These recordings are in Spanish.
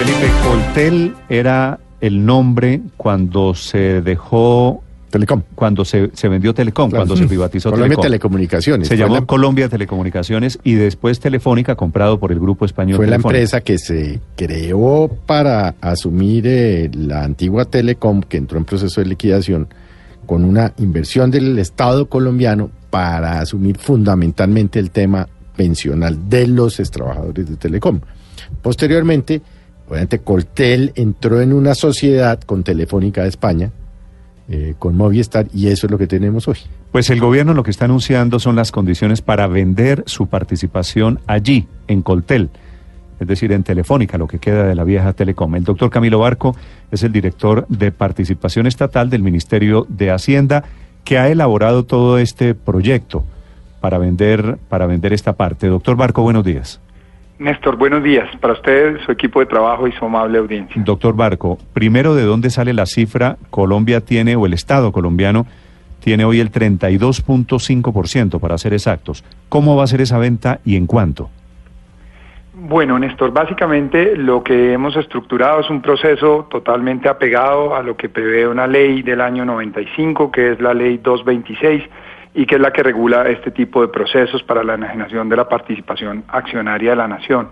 Felipe, Coltel era el nombre cuando se dejó Telecom. cuando se, se vendió Telecom, Claro. cuando se privatizó Colombia Telecom. Telecomunicaciones. Se llamó la- Colombia Telecomunicaciones y después Telefónica, comprado por el grupo español. Fue la empresa que se creó para asumir eh, la antigua Telecom, que entró en proceso de liquidación, con una inversión del Estado colombiano para asumir fundamentalmente el tema pensional de los trabajadores de Telecom. Posteriormente, obviamente, Coltel entró en una sociedad con Telefónica de España, eh, con Movistar, y eso es lo que tenemos hoy. Pues el gobierno lo que está anunciando son las condiciones para vender su participación allí, en Coltel, es decir, en Telefónica, lo que queda de la vieja Telecom. El doctor Camilo Barco es el director de participación estatal del Ministerio de Hacienda, que ha elaborado todo este proyecto para vender, para vender esta parte. Doctor Barco, buenos días. Néstor, buenos días para usted, su equipo de trabajo y su amable audiencia. Doctor Barco, primero, ¿de dónde sale la cifra? Colombia tiene, o el Estado colombiano, tiene hoy el 32.5%, para ser exactos. ¿Cómo va a ser esa venta y en cuánto? Bueno, Néstor, básicamente lo que hemos estructurado es un proceso totalmente apegado a lo que prevé una ley del año 95, que es la ley 226, y que es la que regula este tipo de procesos para la enajenación de la participación accionaria de la nación.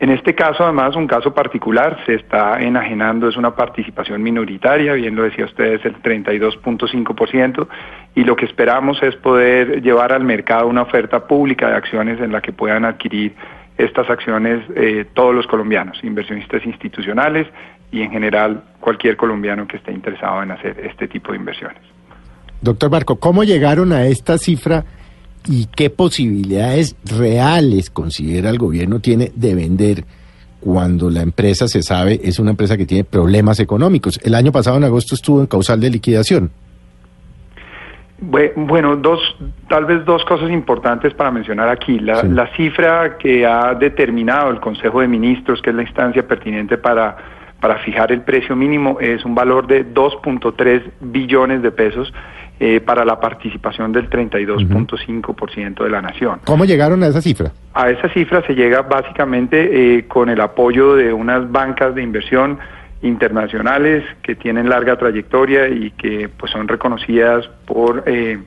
En este caso, además, un caso particular, se está enajenando, es una participación minoritaria, bien lo decía usted, es el 32.5%, y lo que esperamos es poder llevar al mercado una oferta pública de acciones en la que puedan adquirir estas acciones eh, todos los colombianos, inversionistas institucionales y en general cualquier colombiano que esté interesado en hacer este tipo de inversiones. Doctor Barco, ¿cómo llegaron a esta cifra y qué posibilidades reales considera el gobierno tiene de vender cuando la empresa se sabe es una empresa que tiene problemas económicos? El año pasado en agosto estuvo en causal de liquidación. Bue- Bueno, dos, tal vez dos cosas importantes para mencionar aquí. La, Sí. la cifra que ha determinado el Consejo de Ministros, que es la instancia pertinente para, para fijar el precio mínimo, es un valor de 2.3 billones de pesos eh, para la participación del 32.5% de la nación. ¿Cómo llegaron a esa cifra? A esa cifra se llega básicamente eh, con el apoyo de unas bancas de inversión internacionales que tienen larga trayectoria y que pues son reconocidas por eh,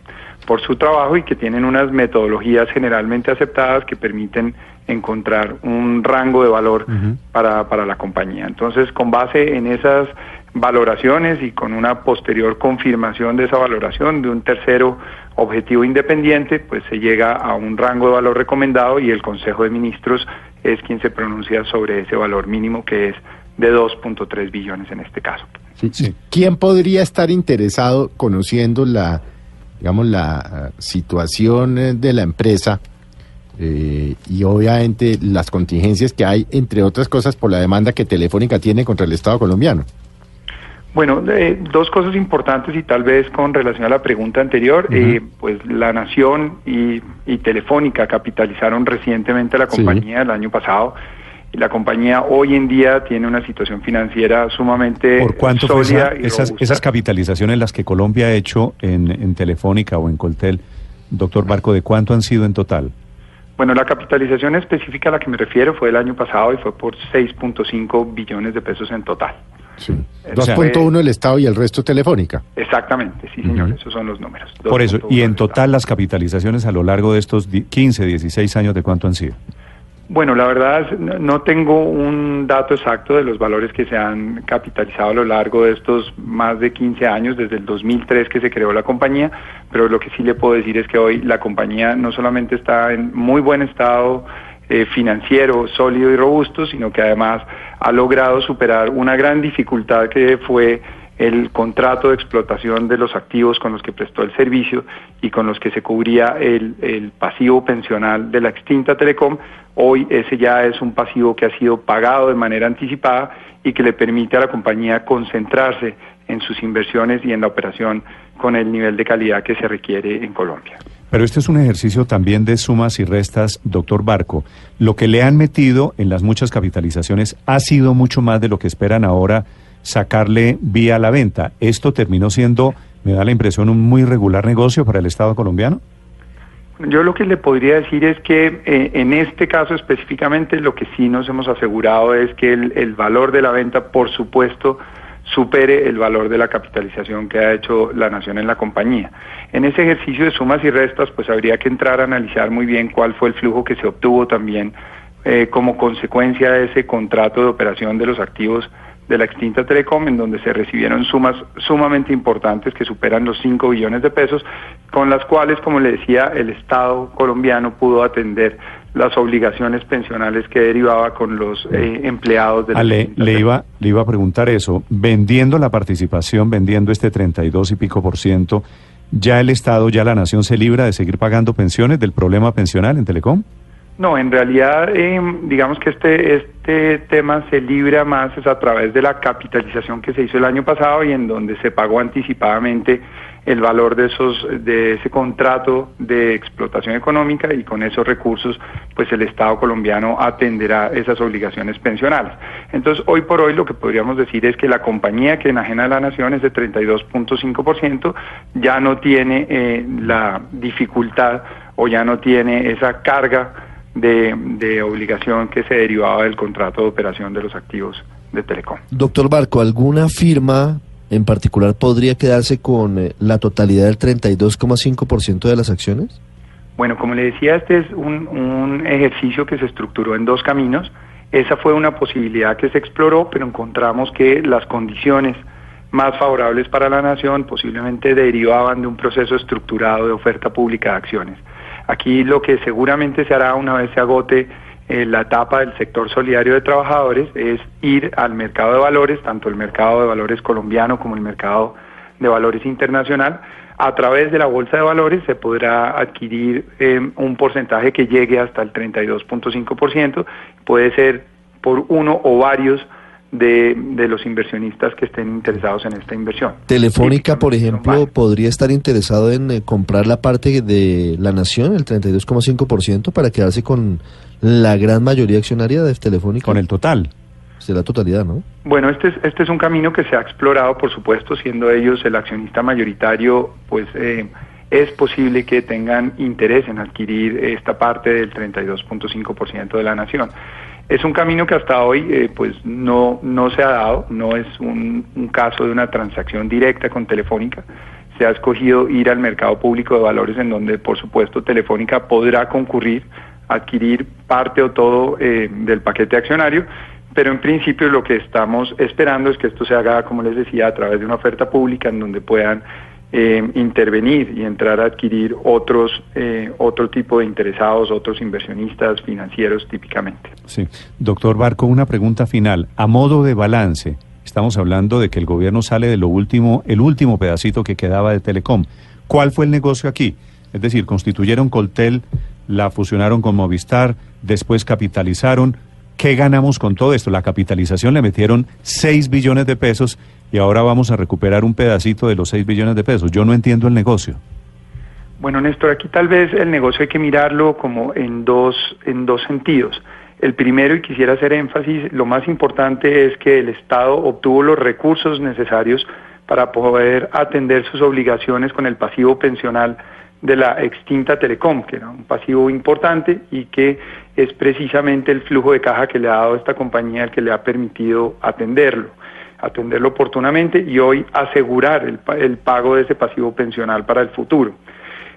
por su trabajo y que tienen unas metodologías generalmente aceptadas que permiten encontrar un rango de valor para, para la compañía. Entonces, con base en esas valoraciones y con una posterior confirmación de esa valoración de un tercero objetivo independiente, pues se llega a un rango de valor recomendado y el Consejo de Ministros es quien se pronuncia sobre ese valor mínimo que es de 2.3 billones en este caso. Sí. ¿Quién podría estar interesado conociendo la, digamos, la eh, situación eh, de la empresa eh, y obviamente las contingencias que hay, entre otras cosas, por la demanda que Telefónica tiene contra el Estado colombiano? Bueno, eh, dos cosas importantes y tal vez con relación a la pregunta anterior, eh, pues la Nación y, y Telefónica capitalizaron recientemente la Sí. compañía el año pasado y la compañía hoy en día tiene una situación financiera sumamente ¿Por cuánto fue sólida esa- y esas, capitalizaciones las que Colombia ha hecho en, en Telefónica o en Coltel? Doctor Barco, ¿de cuánto han sido en total? Bueno, la capitalización específica a la que me refiero fue el año pasado y fue por 6.5 billones de pesos en total. Sí. O sea, 2.1 el Estado y el resto Telefónica. Exactamente, sí señor, esos son los números. Por eso, 2.1 y en total las capitalizaciones a lo largo de estos di- 15, 16 años, ¿de cuánto han sido? Bueno, la verdad no tengo un dato exacto de los valores que se han capitalizado a lo largo de estos más de 15 años, desde el 2003 que se creó la compañía, pero lo que sí le puedo decir es que hoy la compañía no solamente está en muy buen estado eh, financiero, sólido y robusto, sino que además ha logrado superar una gran dificultad que fue el contrato de explotación de los activos con los que prestó el servicio y con los que se cubría el, el pasivo pensional de la extinta Telecom. Hoy ese ya es un pasivo que ha sido pagado de manera anticipada y que le permite a la compañía concentrarse en sus inversiones y en la operación con el nivel de calidad que se requiere en Colombia. Pero este es un ejercicio también de sumas y restas, doctor Barco. Lo que le han metido en las muchas capitalizaciones ha sido mucho más de lo que esperan ahora sacarle vía la venta. Esto terminó siendo, me da la impresión, un muy regular negocio para el Estado colombiano. Yo lo que le podría decir es que eh, en este caso específicamente lo que sí nos hemos asegurado es que el, el, valor de la venta, por supuesto, supere el valor de la capitalización que ha hecho la nación en la compañía. En ese ejercicio de sumas y restas, pues habría que entrar a analizar muy bien cuál fue el flujo que se obtuvo también eh, como consecuencia de ese contrato de operación de los activos de la extinta Telecom, en donde se recibieron sumas sumamente importantes que superan los 5 billones de pesos, con las cuales, como le decía, el Estado colombiano pudo atender las obligaciones pensionales que derivaba con los eh, empleados de la Ale, le iba le iba a preguntar eso, vendiendo la participación, vendiendo este 32 y pico por ciento, ¿ya el Estado, ya la nación se libra de seguir pagando pensiones del problema pensional en Telecom? No, en realidad, eh, digamos que este, este tema se libra más es a través de la capitalización que se hizo el año pasado y en donde se pagó anticipadamente el valor de esos de ese contrato de explotación económica y con esos recursos pues el Estado colombiano atenderá esas obligaciones pensionales. Entonces, hoy por hoy lo que podríamos decir es que la compañía que enajena a la nación es de 32.5%, ya no tiene eh, la dificultad o ya no tiene esa carga de, de, obligación que se derivaba del contrato de operación de los activos de Telecom. Doctor Barco, ¿alguna firma en particular podría quedarse con eh, la totalidad del 32,5% de las acciones? Bueno, como le decía, este es un, un ejercicio que se estructuró en dos caminos. Esa fue una posibilidad que se exploró, pero encontramos que las condiciones más favorables para la nación posiblemente derivaban de un proceso estructurado de oferta pública de acciones. Aquí lo que seguramente se hará una vez se agote eh, la etapa del sector solidario de trabajadores es ir al mercado de valores, tanto el mercado de valores colombiano como el mercado de valores internacional. A través de la bolsa de valores se podrá adquirir eh, un porcentaje que llegue hasta el 32.5%, puede ser por uno o varios de, de, los inversionistas que estén interesados en esta inversión. Telefónica, por ejemplo, podría estar interesado en eh, comprar la parte de la nación, el 32,5%, para quedarse con la gran mayoría accionaria de Telefónica. Con el total. De la totalidad, ¿no? Bueno, este es, este es un camino que se ha explorado, por supuesto, siendo ellos el accionista mayoritario, pues eh, es posible que tengan interés en adquirir esta parte del 32.5% de la nación. Es un camino que hasta hoy eh, pues no, no se ha dado, no es un, un caso de una transacción directa con Telefónica. Se ha escogido ir al mercado público de valores en donde, por supuesto, Telefónica podrá concurrir adquirir parte o todo eh, del paquete accionario, pero en principio lo que estamos esperando es que esto se haga, como les decía, a través de una oferta pública en donde puedan eh, intervenir y entrar a adquirir otros eh, otro tipo de interesados, otros inversionistas financieros típicamente. Sí, doctor Barco, una pregunta final. A modo de balance, estamos hablando de que el gobierno sale de lo último, el último pedacito que quedaba de Telecom. ¿Cuál fue el negocio aquí? Es decir, constituyeron Coltel, la fusionaron con Movistar, después capitalizaron. ¿Qué ganamos con todo esto? La capitalización le metieron 6 billones de pesos y ahora vamos a recuperar un pedacito de los 6 billones de pesos. Yo no entiendo el negocio. Bueno, Néstor, aquí tal vez el negocio hay que mirarlo como en dos, en dos sentidos. El primero, y quisiera hacer énfasis, lo más importante es que el Estado obtuvo los recursos necesarios para poder atender sus obligaciones con el pasivo pensional de la extinta Telecom, que era un pasivo importante y que es precisamente el flujo de caja que le ha dado esta compañía el que le ha permitido atenderlo, atenderlo oportunamente y hoy asegurar el, el pago de ese pasivo pensional para el futuro.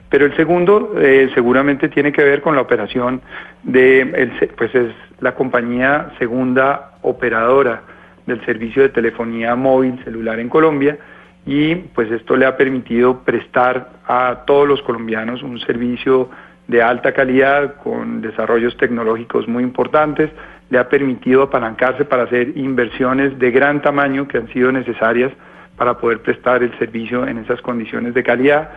Pero el segundo eh, seguramente tiene que ver con la operación de, el, pues es la compañía segunda operadora del servicio de telefonía móvil celular en Colombia, y pues esto le ha permitido prestar a todos los colombianos un servicio de alta calidad con desarrollos tecnológicos muy importantes, le ha permitido apalancarse para hacer inversiones de gran tamaño que han sido necesarias para poder prestar el servicio en esas condiciones de calidad.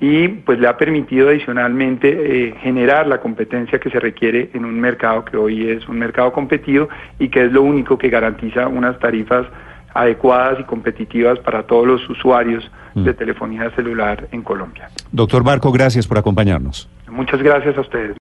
Y pues le ha permitido adicionalmente eh, generar la competencia que se requiere en un mercado que hoy es un mercado competido y que es lo único que garantiza unas tarifas adecuadas y competitivas para todos los usuarios de telefonía celular en Colombia. Doctor Barco, gracias por acompañarnos. Muchas gracias a ustedes.